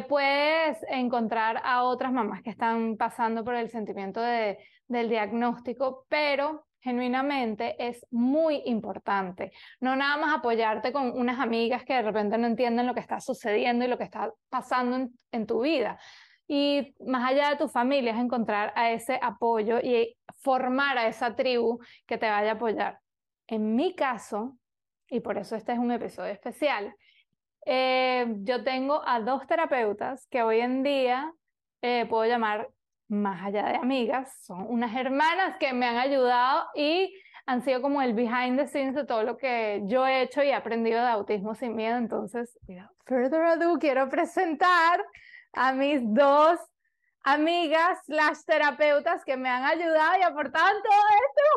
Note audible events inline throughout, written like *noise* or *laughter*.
puedes encontrar a otras mamás que están pasando por el sentimiento de, del diagnóstico, pero genuinamente es muy importante. No nada más apoyarte con unas amigas que de repente no entienden lo que está sucediendo y lo que está pasando en, tu vida. Y más allá de tu familia es encontrar a ese apoyo y formar a esa tribu que te vaya a apoyar. En mi caso, y por eso este es un episodio especial, eh, yo tengo a dos terapeutas que hoy en día eh, puedo llamar más allá de amigas, son unas hermanas que me han ayudado y han sido como el behind the scenes de todo lo que yo he hecho y he aprendido de autismo sin miedo. Entonces, further ado, quiero presentar a mis dos amigas, las terapeutas que me han ayudado y aportado en todo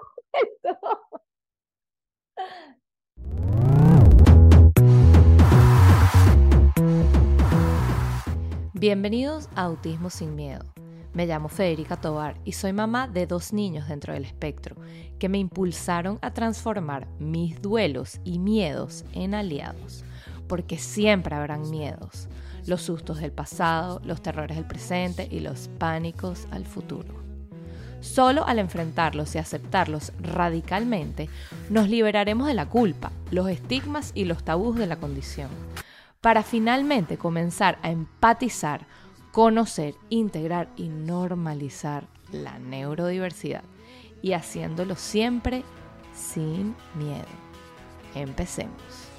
Bienvenidos a Autismo sin Miedo me llamo Federica Tobar y soy mamá de dos niños dentro del espectro que me impulsaron a transformar mis duelos y miedos en aliados, porque siempre habrán miedos, los sustos del pasado, los terrores del presente y los pánicos al futuro. Solo al enfrentarlos y aceptarlos radicalmente, nos liberaremos de la culpa, los estigmas y los tabús de la condición, para finalmente comenzar a empatizar conocer, integrar y normalizar la neurodiversidad y haciéndolo siempre sin miedo. Empecemos.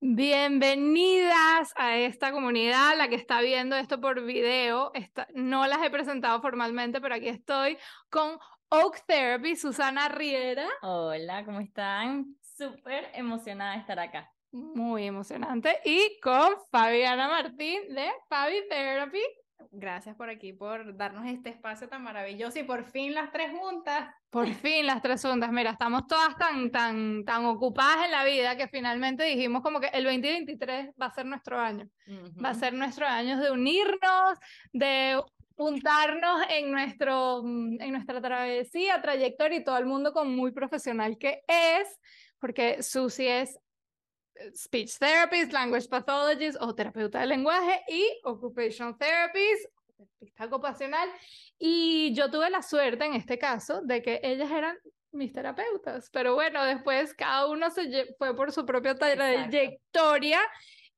Bienvenidas a esta comunidad, la que está viendo esto por video. no las he presentado formalmente, pero aquí estoy con Oak Therapy, Susana Riera. Hola, ¿cómo están? súper emocionada de estar acá. Muy emocionante. Y con Fabiana Martín de Fabi Therapy. Gracias por aquí, por darnos este espacio tan maravilloso y por fin las tres juntas. Por *laughs* fin las tres juntas. Mira, estamos todas tan, tan, tan ocupadas en la vida que finalmente dijimos como que el 2023 va a ser nuestro año. Va a ser nuestro año de unirnos, de juntarnos en, nuestro, en nuestra travesía, trayectoria y todo el mundo con muy profesional que es porque Susie es eh, speech therapist, language pathologist o terapeuta de lenguaje y occupational therapist, terapista ocupacional. Y yo tuve la suerte en este caso de que ellas eran mis terapeutas, pero bueno, después cada uno se fue por su propia trayectoria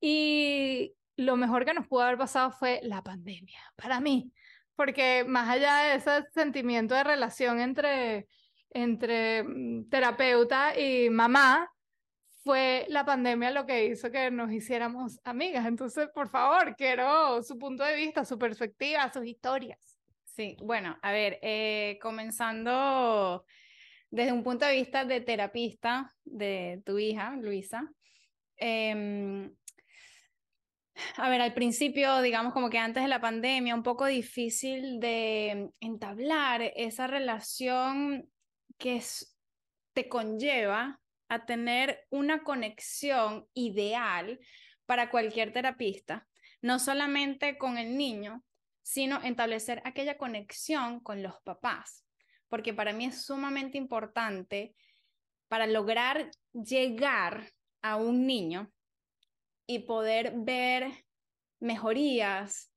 y lo mejor que nos pudo haber pasado fue la pandemia, para mí, porque más allá de ese sentimiento de relación entre entre mm, terapeuta y mamá, fue la pandemia lo que hizo que nos hiciéramos amigas. Entonces, por favor, quiero su punto de vista, su perspectiva, sus historias. Sí, bueno, a ver, eh, comenzando desde un punto de vista de terapista de tu hija, Luisa. Em, a ver, al principio, digamos como que antes de la pandemia, un poco difícil de entablar esa relación que te conlleva a tener una conexión ideal para cualquier terapista, no solamente con el niño, sino establecer aquella conexión con los papás, porque para mí es sumamente importante para lograr llegar a un niño y poder ver mejorías,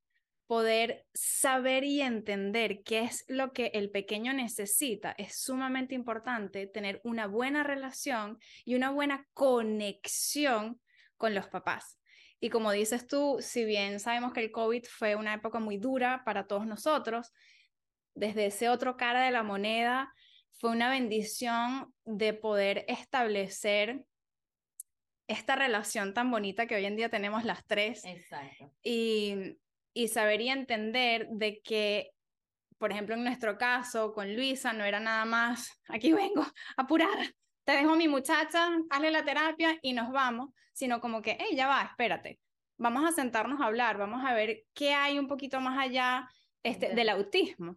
poder saber y entender qué es lo que el pequeño necesita, es sumamente importante tener una buena relación y una buena conexión con los papás. Y como dices tú, si bien sabemos que el COVID fue una época muy dura para todos nosotros, desde ese otro cara de la moneda, fue una bendición de poder establecer esta relación tan bonita que hoy en día tenemos las tres. Exacto. Y y saber y entender de que, por ejemplo, en nuestro caso con Luisa no era nada más, aquí vengo, *laughs* apurada, te dejo mi muchacha, hazle la terapia y nos vamos, sino como que, hey, ya va, espérate, vamos a sentarnos a hablar, vamos a ver qué hay un poquito más allá este, del autismo.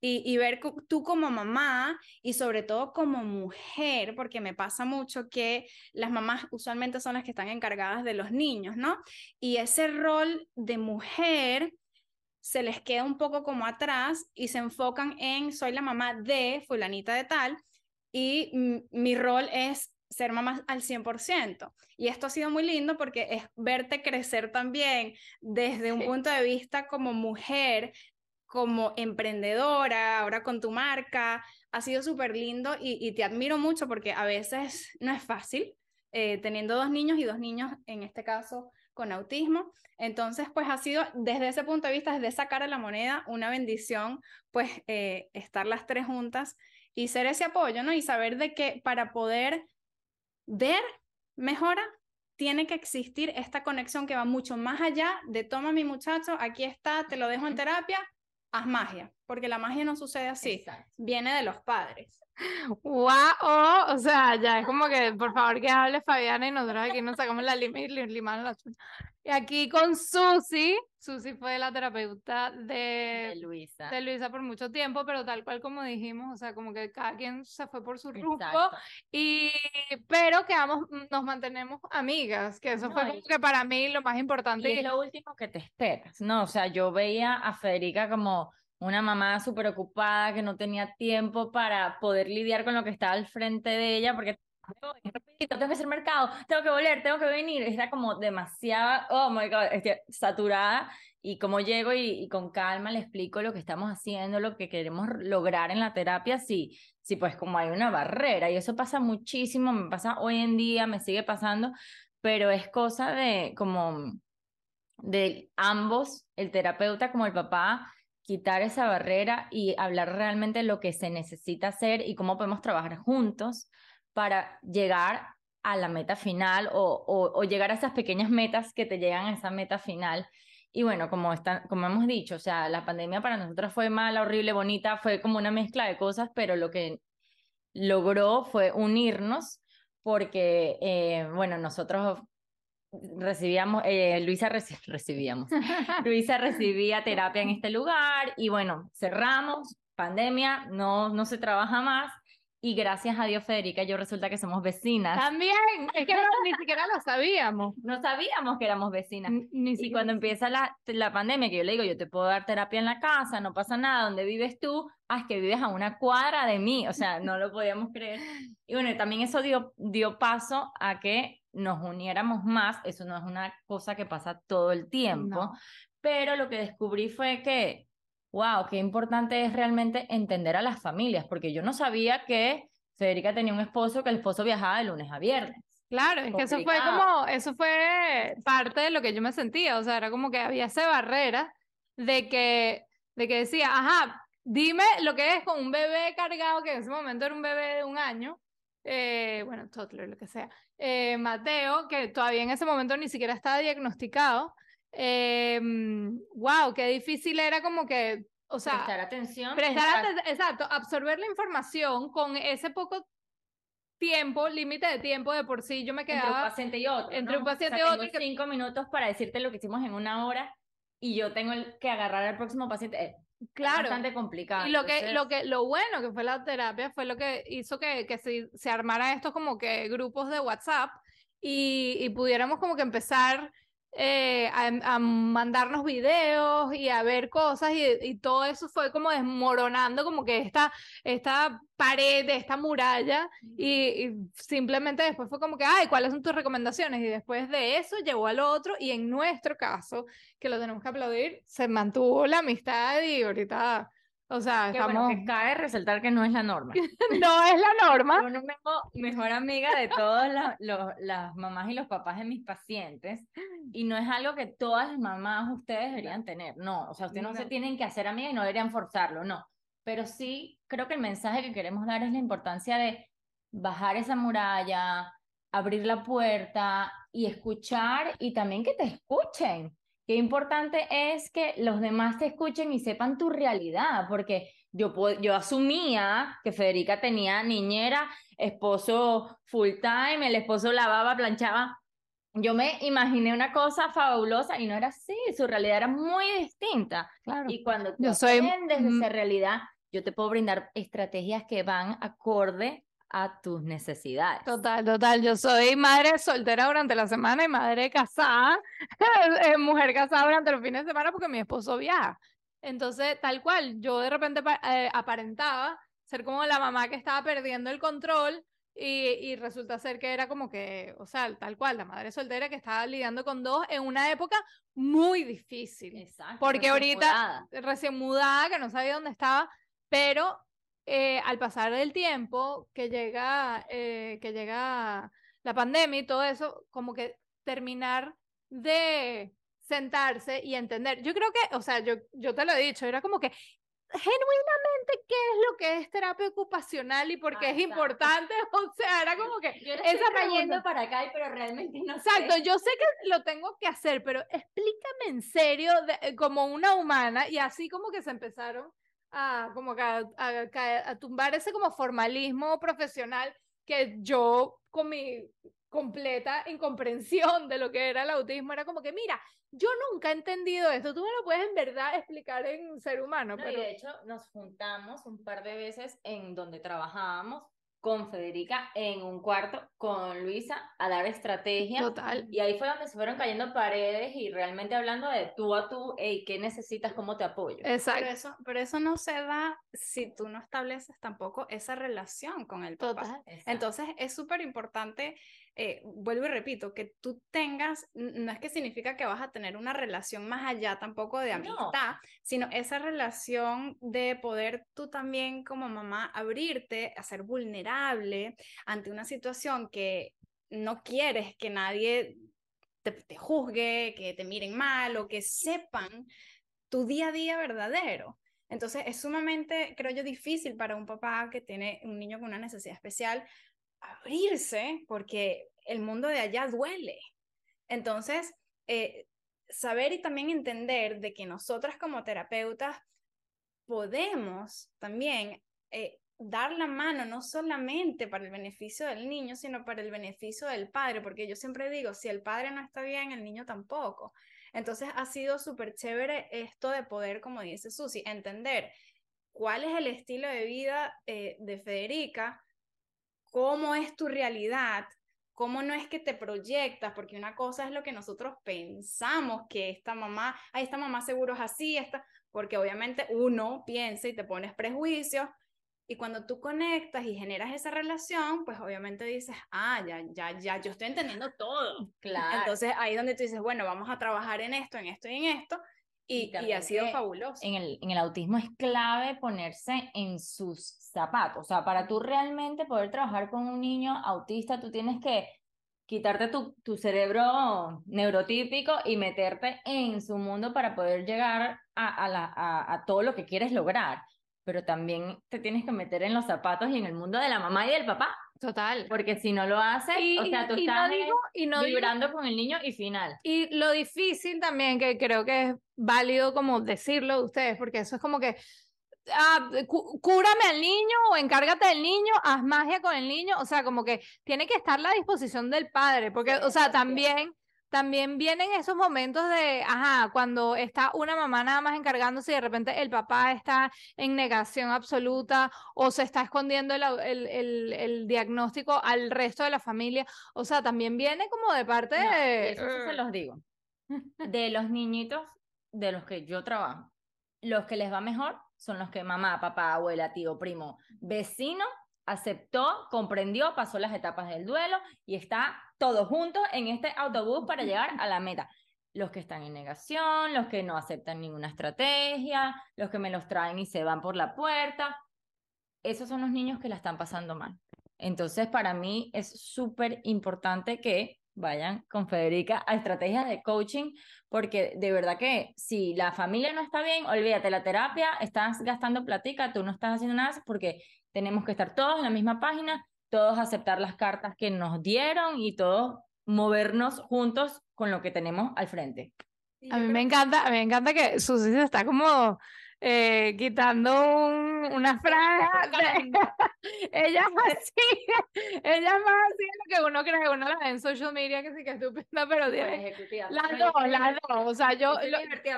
y, y, ver tú como mamá y sobre todo como mujer, porque me pasa mucho que las mamás usualmente son las que están encargadas de los niños, ¿no? Y ese rol de mujer se les queda un poco como atrás y se enfocan en soy la mamá de fulanita de tal y mi rol es ser mamá al 100%. Y esto ha sido muy lindo porque es verte crecer también desde un punto de vista como mujer, como emprendedora, ahora con tu marca. Ha sido súper lindo y, te admiro mucho porque a veces no es fácil, eh, teniendo dos niños y dos niños, en este caso, con autismo. Entonces, pues ha sido desde ese punto de vista, desde esa cara de la moneda, una bendición, pues eh, estar las tres juntas y ser ese apoyo, ¿no? Y saber de que para poder ver mejora, tiene que existir esta conexión que va mucho más allá de toma mi muchacho, aquí está, te lo dejo en terapia, haz magia, porque la magia no sucede así, viene de los padres. ¡Wow! o sea, ya es como que, por favor, que hable Fabiana y nosotros aquí nos sacamos la lima y limamos la Y aquí con Susi, Susi fue la terapeuta de, Luisa. De Luisa por mucho tiempo, pero tal cual como dijimos, o sea, como que cada quien se fue por su rumbo, y, pero quedamos, nos mantenemos amigas, que eso fue como que para mí lo más importante. Y es lo último que te esperas, ¿no? O sea, yo veía a Federica como una mamá súper ocupada que no tenía tiempo para poder lidiar con lo que estaba al frente de ella, porque tengo que hacer mercado, tengo que volver, tengo que venir. Era como demasiada, oh my god, estoy saturada. Y como llego y, con calma le explico lo que estamos haciendo, lo que queremos lograr en la terapia, sí, sí, pues como hay una barrera. Y eso pasa muchísimo, me pasa hoy en día, me sigue pasando, pero es cosa de como de ambos, el terapeuta como el papá, quitar esa barrera y hablar realmente lo que se necesita hacer y cómo podemos trabajar juntos para llegar a la meta final o, o, llegar a esas pequeñas metas que te llegan a esa meta final. Y bueno, como, está, como hemos dicho, o sea, la pandemia para nosotros fue mala, horrible, bonita, fue como una mezcla de cosas, pero lo que logró fue unirnos porque, eh, bueno, nosotros recibíamos, eh, Luisa *laughs* recibíamos, *laughs* Luisa recibía terapia en este lugar y bueno, cerramos, pandemia, no, no se trabaja más. Y gracias a Dios, Federica, yo resulta que somos vecinas. También, *laughs* es que ni siquiera lo sabíamos. No sabíamos que éramos vecinas. Ni, y cuando empieza la, la pandemia, que yo le digo, yo te puedo dar terapia en la casa, no pasa nada, donde vives tú? Ah, es que vives a una cuadra de mí, o sea, no lo podíamos creer. Y bueno, también eso dio, dio paso a que nos uniéramos más, eso no es una cosa que pasa todo el tiempo, pero lo que descubrí fue que, wow, qué importante es realmente entender a las familias, porque yo no sabía que Federica tenía un esposo, que el esposo viajaba de lunes a viernes. Claro, es que eso fue como, eso fue parte de lo que yo me sentía, o sea, era como que había esa barrera de que, de que decía, ajá, dime lo que es con un bebé cargado, que en ese momento era un bebé de un año, eh, bueno, toddler, lo que sea, eh, Mateo, que todavía en ese momento ni siquiera estaba diagnosticado. Eh, wow, qué difícil era como que, o sea, prestar atención. Prestar exacto, absorber la información con ese poco tiempo, límite de tiempo de por sí, yo me quedaba... Entre un paciente y otro. Entre un paciente y otro. cinco minutos para decirte lo que hicimos en una hora y yo tengo que agarrar al próximo paciente. Eh, Claro. bastante complicado. Y lo que, lo que, lo bueno que fue la terapia fue lo que hizo que, que se, se armara estos como que grupos de WhatsApp y, y pudiéramos como que empezar eh, a, mandarnos videos y a ver cosas y, todo eso fue como desmoronando como que esta, esta pared, esta muralla y, simplemente después fue como que, ay, ¿cuáles son tus recomendaciones? Y después de eso llegó al otro y en nuestro caso, que lo tenemos que aplaudir, se mantuvo la amistad y ahorita o sea, estamos... que cabe resaltar que no es la norma. *laughs* no es la norma. Yo no tengo mejor amiga de todas las mamás y los papás de mis pacientes y no es algo que todas las mamás ustedes deberían tener, no, o sea, ustedes no, se tienen que hacer amigas y no deberían forzarlo, no, pero sí creo que el mensaje que queremos dar es la importancia de bajar esa muralla, abrir la puerta y escuchar y también que te escuchen qué importante es que los demás te escuchen y sepan tu realidad, porque yo, yo asumía que Federica tenía niñera, esposo full time, el esposo lavaba, planchaba. Yo me imaginé una cosa fabulosa y no era así, su realidad era muy distinta. Claro. Y cuando tú yo soy... aprendes esa realidad, yo te puedo brindar estrategias que van acorde a tus necesidades. Total, total. Yo soy madre soltera durante la semana y madre casada, *laughs* eh, mujer casada durante los fines de semana porque mi esposo viaja. Entonces, tal cual, yo de repente eh, aparentaba ser como la mamá que estaba perdiendo el control y, resulta ser que era como que, o sea, tal cual, la madre soltera que estaba lidiando con dos en una época muy difícil. Exacto. Porque ahorita, recién mudada, que no sabía dónde estaba, pero eh, al pasar del tiempo que llega, eh, que llega la pandemia y todo eso, como que terminar de sentarse y entender. Yo creo que, o sea, yo, yo te lo he dicho, era como que genuinamente qué es lo que es terapia ocupacional y por qué es importante. *laughs* O sea, era como que. Yo esa cayendo para acá, pero realmente no Exacto, yo sé que lo tengo que hacer, pero explícame en serio, de, como una humana, y así como que se empezaron a, como a, a, a tumbar ese como formalismo profesional que yo con mi completa incomprensión de lo que era el autismo, era como que, mira, yo nunca he entendido esto, tú me lo puedes en verdad explicar en ser humano. pero... de hecho nos juntamos un par de veces en donde trabajábamos con Federica en un cuarto con Luisa a dar estrategia. Total. Y ahí fue donde se fueron cayendo paredes y realmente hablando de tú a tú, hey, ¿qué necesitas? ¿Cómo te apoyo? Exacto. Pero eso, pero eso no se da si tú no estableces tampoco esa relación con el papá. Total. Entonces es súper importante eh, vuelvo y repito, que tú tengas, no es que significa que vas a tener una relación más allá tampoco de amistad, sino esa relación de poder tú también como mamá abrirte a ser vulnerable ante una situación que no quieres que nadie te, te juzgue, que te miren mal o que sepan tu día a día verdadero. Entonces es sumamente, creo yo, difícil para un papá que tiene un niño con una necesidad especial abrirse porque el mundo de allá duele. Entonces, eh, saber y también entender de que nosotras como terapeutas podemos también eh, dar la mano no solamente para el beneficio del niño, sino para el beneficio del padre, porque yo siempre digo, si el padre no está bien, el niño tampoco. Entonces ha sido súper chévere esto de poder, como dice Susi, entender cuál es el estilo de vida eh, de Federica, cómo es tu realidad, cómo no es que te proyectas, porque una cosa es lo que nosotros pensamos que esta mamá, ay, esta mamá seguro es así, esta, porque obviamente uno piensa y te pones prejuicios, y cuando tú conectas y generas esa relación, pues obviamente dices, ah, ya, ya, ya, yo estoy entendiendo todo. Claro. Entonces ahí es donde tú dices, bueno, vamos a trabajar en esto, en esto y en esto, y, ha sido fabuloso. En el, en el autismo es clave ponerse en sus zapatos. O sea, para tú realmente poder trabajar con un niño autista, tú tienes que quitarte tu, tu cerebro neurotípico y meterte en su mundo para poder llegar a, a, la, a, a todo lo que quieres lograr. Pero también te tienes que meter en los zapatos y en el mundo de la mamá y del papá. Total. Porque si no lo haces, o sea, tú estás y no vibrando con el niño y final. Y lo difícil también, que creo que es válido como decirlo de ustedes, porque eso es como que, ah, cúrame al niño o encárgate del niño, haz magia con el niño, o sea, como que tiene que estar a la disposición del padre, porque, o sea, también también vienen esos momentos de, ajá, cuando está una mamá nada más encargándose y de repente el papá está en negación absoluta o se está escondiendo el, el, el, diagnóstico al resto de la familia. O sea, también viene como de parte de... Eso se los digo. *laughs* De los niñitos de los que yo trabajo, los que les va mejor son los que mamá, papá, abuela, tío, primo, vecino aceptó, comprendió, pasó las etapas del duelo y está todos juntos en este autobús para llegar a la meta. Los que están en negación, los que no aceptan ninguna estrategia, los que me los traen y se van por la puerta. Esos son los niños que la están pasando mal. Entonces, para mí es súper importante que vayan con Federica a estrategias de coaching, porque de verdad que si la familia no está bien, olvídate, la terapia, estás gastando platica, tú no estás haciendo nada, porque tenemos que estar todos en la misma página, todos aceptar las cartas que nos dieron y todos movernos juntos con lo que tenemos al frente. A mí me encanta, me encanta que Susi se está como eh, quitando una franja. *laughs* ella *laughs* es así, ella es más así lo que uno cree, que uno la ve en social media que sí que es estupenda, pero tiene las dos, las dos, o sea, yo,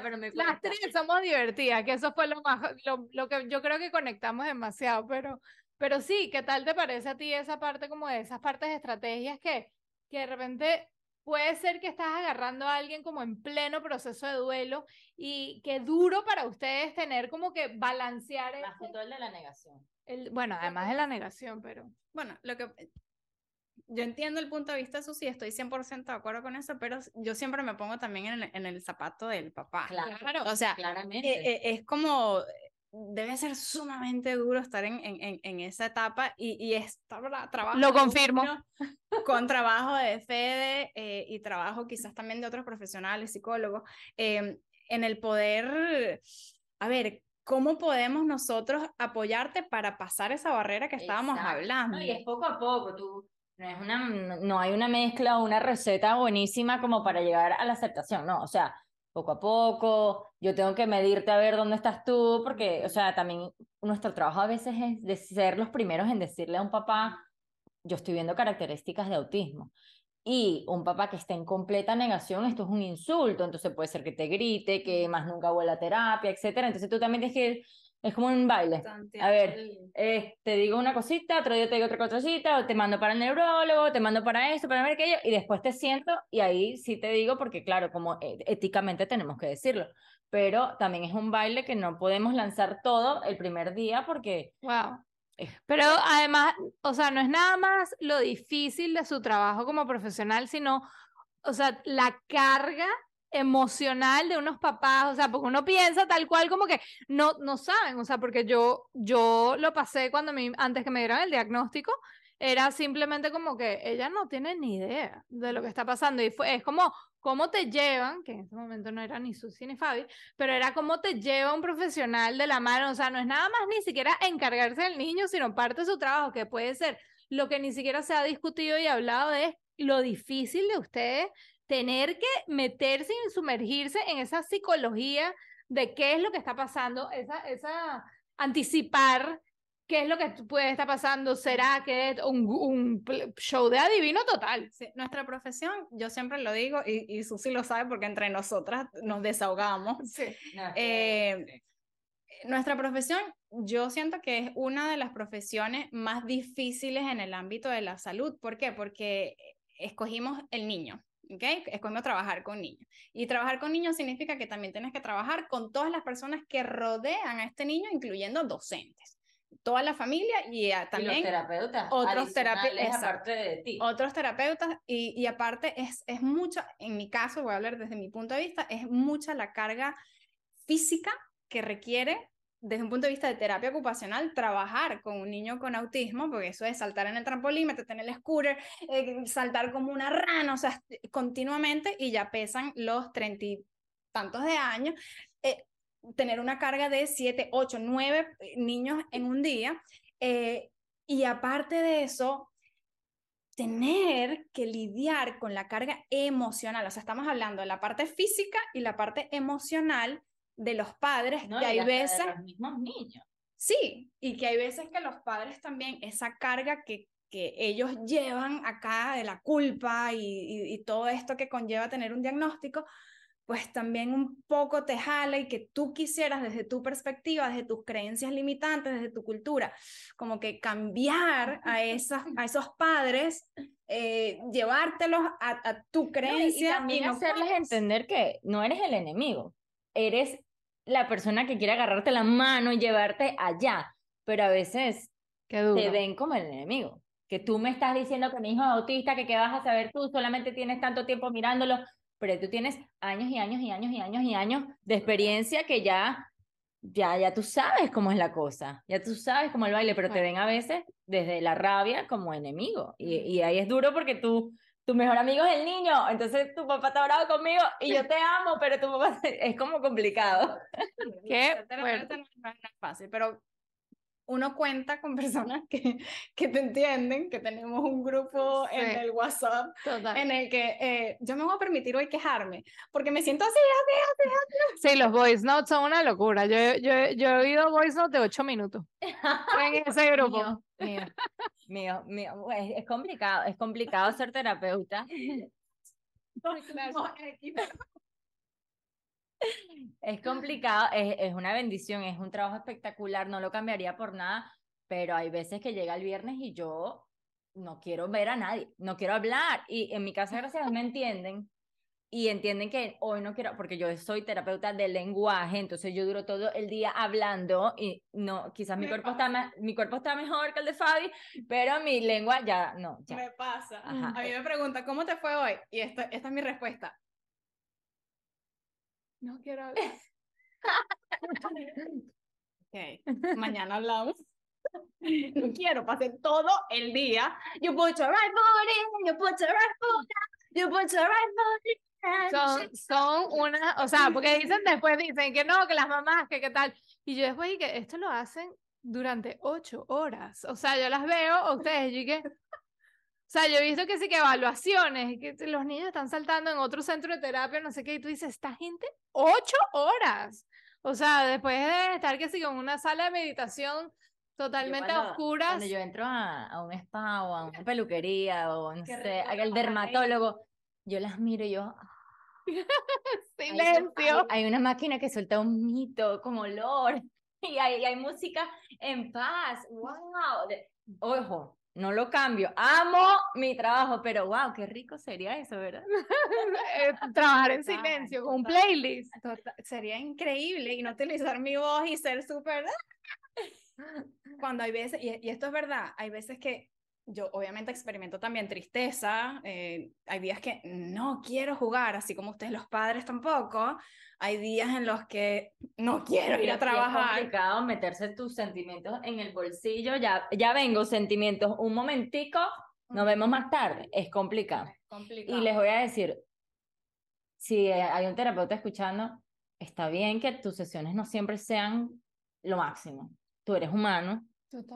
pero me las tres somos divertidas, que eso fue lo más, lo, lo que yo creo que conectamos demasiado, pero, pero sí, ¿qué tal te parece a ti esa parte como de esas partes de estrategias que, que de repente puede ser que estás agarrando a alguien como en pleno proceso de duelo y que duro para ustedes tener como que balancear Más que todo el de la negación. El, bueno, además de la negación, pero... Bueno, lo que yo entiendo el punto de vista de Susi, estoy 100% de acuerdo con eso, pero yo siempre me pongo también en el, en el zapato del papá. Claro, o sea, claramente. eh, eh, es como, debe ser sumamente duro estar en, en, en esa etapa y, y está trabajo. Lo confirmo. Con trabajo de Fede eh, y trabajo quizás también de otros profesionales, psicólogos, em, en el poder, a ver, ¿cómo podemos nosotros apoyarte para pasar esa barrera que estábamos Exacto. hablando? Y es poco a poco, tú, no, es una, no hay una mezcla o una receta buenísima como para llegar a la aceptación, no, o sea, poco a poco, yo tengo que medirte a ver dónde estás tú, porque, o sea, también nuestro trabajo a veces es de ser los primeros en decirle a un papá, yo estoy viendo características de autismo. Y un papá que esté en completa negación, esto es un insulto, entonces puede ser que te grite, que más nunca vuelva a terapia, etcétera. Entonces tú también tienes que es como un baile. A ver, eh, te digo una cosita, otro día te digo otra cosita, o te mando para el neurólogo, te mando para esto, para ver aquello, y después te siento y ahí sí te digo, porque claro, como éticamente tenemos que decirlo, pero también es un baile que no podemos lanzar todo el primer día porque... Wow. Pero además, o sea, no es nada más lo difícil de su trabajo como profesional, sino, o sea, la carga emocional de unos papás, o sea, porque uno piensa tal cual como que no, no saben, o sea, porque yo, yo lo pasé cuando me, antes que me dieran el diagnóstico, era simplemente como que ella no tiene ni idea de lo que está pasando y fue, es como cómo te llevan, que en ese momento no era ni Susi ni Fabi, pero era cómo te lleva un profesional de la mano, o sea, no es nada más ni siquiera encargarse del niño, sino parte de su trabajo, que puede ser lo que ni siquiera se ha discutido y hablado de lo difícil de ustedes tener que meterse y sumergirse en esa psicología de qué es lo que está pasando, esa, esa anticipar qué es lo que puede estar pasando, será que es un, un show de adivino total. Sí, nuestra profesión, yo siempre lo digo, y, y Susi lo sabe porque entre nosotras nos desahogamos. Sí. Eh, nuestra profesión, yo siento que es una de las profesiones más difíciles en el ámbito de la salud. ¿Por qué? Porque escogimos el niño. ¿Okay? Es cuando trabajar con niños. Y trabajar con niños significa que también tienes que trabajar con todas las personas que rodean a este niño, incluyendo docentes, toda la familia y también y los terapeutas. Otros terapeutas. aparte de ti. Otros terapeutas y, y aparte es, es mucha, en mi caso, voy a hablar desde mi punto de vista, es mucha la carga física que requiere desde un punto de vista de terapia ocupacional, trabajar con un niño con autismo, porque eso es saltar en el trampolín, meterte en el scooter, eh, saltar como una rana, o sea, continuamente, y ya pesan los treinta y tantos de años, eh, tener una carga de siete, ocho, nueve niños en un día, eh, y aparte de eso, tener que lidiar con la carga emocional, o sea, estamos hablando de la parte física y la parte emocional, de los padres no, que hay veces de los mismos niños sí y que hay veces que los padres también esa carga que que ellos llevan acá de la culpa y, y, y, todo esto que conlleva tener un diagnóstico, pues también un poco te jala y que tú quisieras desde tu perspectiva, desde tus creencias limitantes, desde tu cultura, como que cambiar a, *laughs* esas, a esos padres, eh, llevártelos a, a, tu creencia. No, y también y no hacerles puedes. entender que no eres el enemigo, eres la persona que quiere agarrarte la mano y llevarte allá, pero a veces te ven como el enemigo. Que tú me estás diciendo que mi hijo es autista, que qué vas a saber tú, solamente tienes tanto tiempo mirándolo, pero tú tienes años y años y años y años y años de experiencia que ya, ya, ya tú sabes cómo es la cosa, ya tú sabes cómo el baile, pero te ven a veces desde la rabia como enemigo. Y, y ahí es duro porque tú tu mejor amigo es el niño, entonces tu papá está bravo conmigo y yo te amo, pero tu papá *laughs* es como complicado. Qué bueno. no es fácil, pero uno cuenta con personas *laughs* que, que te entienden, que tenemos un grupo sí. en el WhatsApp Total. en el que eh, yo me voy a permitir hoy quejarme, porque me siento así, así, así, así. Sí, los voice notes son una locura. Yo, yo, yo he oído voice notes de ocho minutos en ese *laughs* grupo. Mío, mío, mío, mío. Es, es complicado, es complicado ser terapeuta. *laughs* Es complicado, es, es, una bendición, es un trabajo espectacular, no lo cambiaría por nada, pero hay veces que llega el viernes y yo no quiero ver a nadie, no quiero hablar. Y en mi casa, gracias me entienden, y entienden que hoy no quiero, porque yo soy terapeuta de lenguaje, entonces yo duro todo el día hablando y no, quizás mi cuerpo, está mi cuerpo está mejor que el de Fabi, pero mi lengua ya no. Ya. Me pasa. A mí me pregunta, ¿cómo te fue hoy? Y esta, esta es mi respuesta. No quiero hablar. *laughs* ok, mañana hablamos. No quiero, pasé todo el día. You put your right foot in, you put your right foot you put your right foot in. Son, son una, o sea, porque dicen después, dicen que no, que las mamás, que qué tal. Y yo después dije esto lo hacen durante ocho horas. O sea, yo las veo, ustedes, y que... O sea, yo he visto que sí que evaluaciones, que los niños están saltando en otro centro de terapia, no sé qué, y tú dices, esta gente, ocho horas. O sea, después de estar que sí en una sala de meditación totalmente oscura Cuando yo entro a, a, un spa o a una peluquería o no sé, al dermatólogo, yo las miro y yo, *laughs* Silencio. Hay, una máquina que suelta un mito como olor *laughs* y hay, hay música en paz. ¡Wow! ojo, no lo cambio. Amo mi trabajo, pero wow, qué rico sería eso, ¿verdad? *laughs* Eh, trabajar en silencio con un playlist. sería increíble y no utilizar mi voz y ser súper. Cuando hay veces, y esto es verdad, hay veces que yo obviamente experimento también tristeza, eh, hay días que no quiero jugar, así como ustedes los padres tampoco, hay días en los que no quiero ir a trabajar. Es complicado meterse tus sentimientos en el bolsillo, ya, ya vengo sentimientos, un momentico, nos vemos más tarde, es complicado. complicado. Y les voy a decir, si hay un terapeuta escuchando, está bien que tus sesiones no siempre sean lo máximo, tú eres humano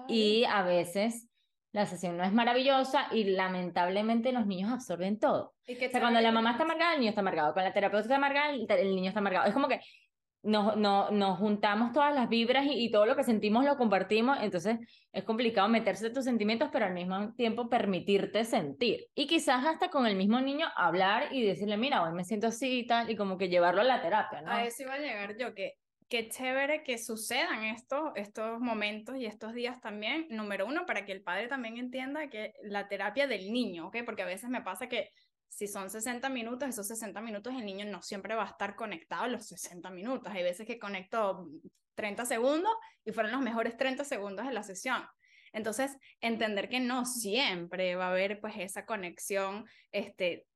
y a veces la sesión no es maravillosa y lamentablemente los niños absorben todo. o sea, cuando la mamá está amargada, el niño está amargado. Cuando la terapeuta está amargada, el, niño está amargado. Es como que nos, no, nos juntamos todas las vibras y, todo lo que sentimos lo compartimos. Entonces es complicado meterse en tus sentimientos, pero al mismo tiempo permitirte sentir. Y quizás hasta con el mismo niño hablar y decirle, mira, hoy me siento así y tal, y como que llevarlo a la terapia, ¿no? A eso iba a llegar yo, que qué chévere que sucedan estos, estos momentos y estos días también, número uno, para que el padre también entienda que la terapia del niño, ¿ok? Porque a veces me pasa que si son 60 minutos, esos 60 minutos el niño no siempre va a estar conectado a los 60 minutos. Hay veces que conecto 30 segundos y fueron los mejores 30 segundos de la sesión. Entonces, entender que no siempre va a haber pues esa conexión este,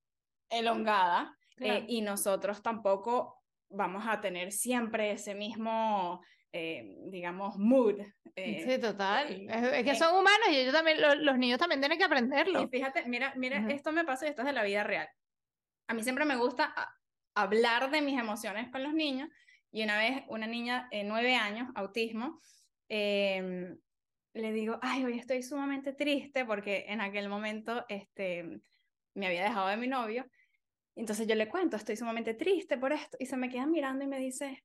elongada eh, y nosotros tampoco vamos a tener siempre ese mismo, eh, digamos, mood. Eh, sí, total. es, que son humanos y ellos también, los niños también tienen que aprenderlo. Y fíjate, mira, mira, esto me pasa y esto es de la vida real. A mí siempre me gusta hablar de mis emociones con los niños y una vez una niña de nueve años, autismo, em, le digo, ay, hoy estoy sumamente triste porque en aquel momento este, me había dejado de mi novio entonces yo le cuento, estoy sumamente triste por esto, y se me queda mirando y me dice,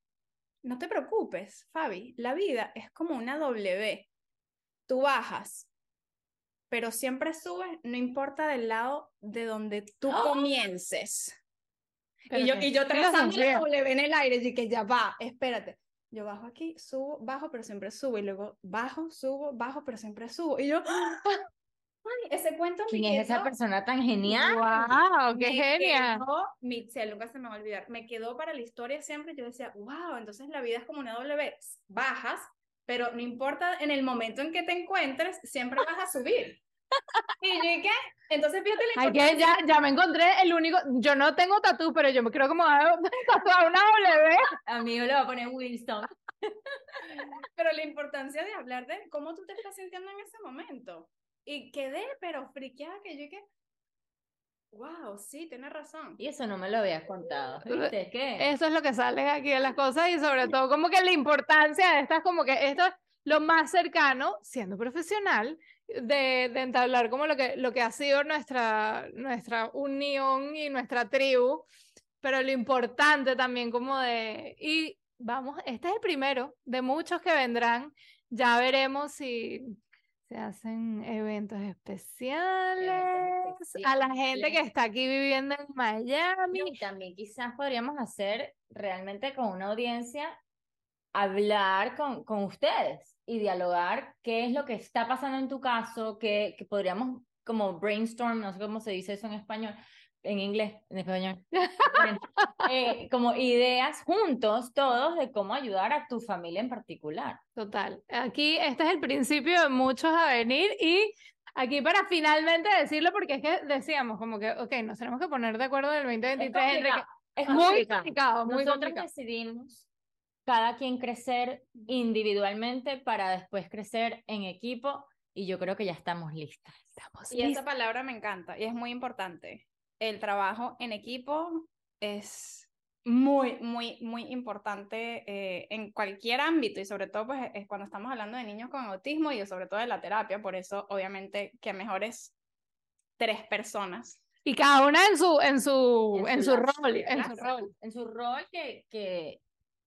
no te preocupes, Fabi, la vida es como una W. Tú bajas, pero siempre subes, no importa del lado de donde tú ¡Ah! comiences. y yo, y yo trazando la W en el aire, y que ya va, espérate. Yo bajo aquí, subo, bajo, pero siempre subo, y luego bajo, subo, bajo, pero siempre subo. Y yo, ¡ah! Ese cuento ¿Quién es esa persona tan genial? ¡Wow! ¡Qué genial! nunca se me va a olvidar. Me quedó para la historia siempre. Yo decía, wow, entonces la vida es como una W. Bajas, pero no importa en el momento en que te encuentres, siempre vas a subir. *laughs* ¿Y yo, qué? Entonces fíjate la importancia. ya, ya me encontré el único. Yo no tengo tatú, pero yo me creo como a *laughs* una W. A mí le va a poner Wilson. *laughs* Pero la importancia de hablar de cómo tú te estás sintiendo en ese momento. Y quedé, pero friqueada que yo que, wow, sí, tienes razón. Y eso no me lo habías contado. *laughs* ¿Viste? ¿Qué? Eso es lo que sale aquí de las cosas y sobre todo como que la importancia de estas, como que esto es lo más cercano, siendo profesional, de, de entablar como lo que, lo que ha sido nuestra, nuestra unión y nuestra tribu, pero lo importante también como de, y vamos, este es el primero de muchos que vendrán, ya veremos si se hacen eventos especiales, a la gente que está aquí viviendo en Miami. Y también quizás podríamos hacer realmente con una audiencia, hablar con, con ustedes y dialogar qué es lo que está pasando en tu caso, que, que podríamos como brainstorm, no sé cómo se dice eso en español, en inglés, en español, *laughs* eh, como ideas juntos, todos, de cómo ayudar a tu familia en particular. Total. Aquí este es el principio de muchos a venir y aquí para finalmente decirlo, porque es que decíamos como que, ok, nos tenemos que poner de acuerdo en el 2023, es, muy complicado, muy Nosotros decidimos cada quien crecer individualmente para después crecer en equipo y yo creo que ya estamos listas. Estamos y esa palabra me encanta y es muy importante. El trabajo en equipo es muy, muy, muy importante eh, en cualquier ámbito y sobre todo pues es cuando estamos hablando de niños con autismo y sobre todo de la terapia, por eso obviamente que mejores tres personas. Y cada una en su, en su, en, su, rol, en su rol. En su rol que, que,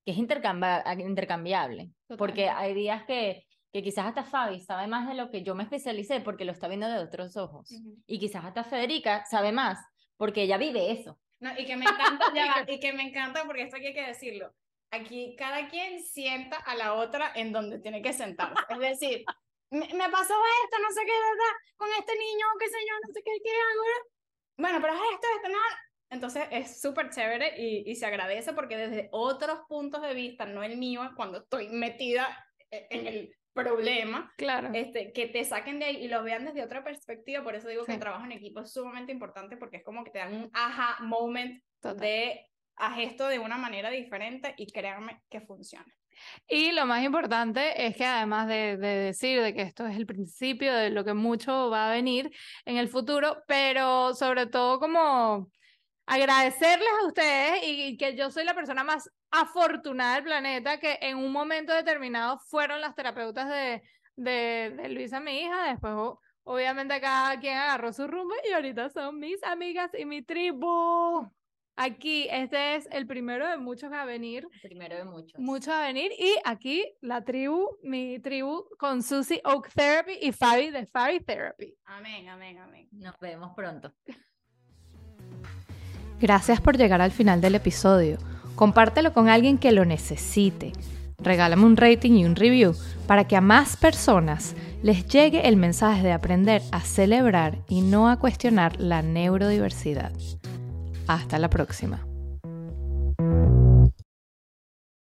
que es intercambiable, porque hay días que, que quizás hasta Fabi sabe más de lo que yo me especialicé porque lo está viendo de otros ojos. Y quizás hasta Federica sabe más porque ella vive eso. No, y que me *laughs* encanta, ya, y que me encanta porque esto aquí hay que decirlo. Aquí cada quien sienta a la otra en donde tiene que sentarse. Es decir, me, pasó esto, no sé qué, ¿verdad? Con este niño, qué sé yo, no sé qué, qué hago. Bueno, pero es esto, esto, no. Entonces es súper chévere y, y, se agradece porque desde otros puntos de vista, no el mío, cuando estoy metida e, en el problema, claro. este, que te saquen de ahí y lo vean desde otra perspectiva. Por eso digo que el trabajo en equipo es sumamente importante porque es como que te dan un aha moment de haz esto de una manera diferente y créanme que funciona. Y lo más importante es que además de, de, decir de que esto es el principio de lo que mucho va a venir en el futuro, pero sobre todo como agradecerles a ustedes y, que yo soy la persona más afortunada del planeta que en un momento determinado fueron las terapeutas de, de, de Luisa, mi hija, después obviamente cada quien agarró su rumbo y ahorita son mis amigas y mi tribu. Aquí, este es el primero de muchos a venir. primero de muchos. Muchos a venir. Y aquí la tribu, mi tribu con Susie Oak Therapy y Fabi de Fabi Therapy. Amén, amén, amén. Nos vemos pronto. *laughs* Gracias por llegar al final del episodio. Compártelo con alguien que lo necesite. Regálame un rating y un review para que a más personas les llegue el mensaje de aprender a celebrar y no a cuestionar la neurodiversidad. Hasta la próxima.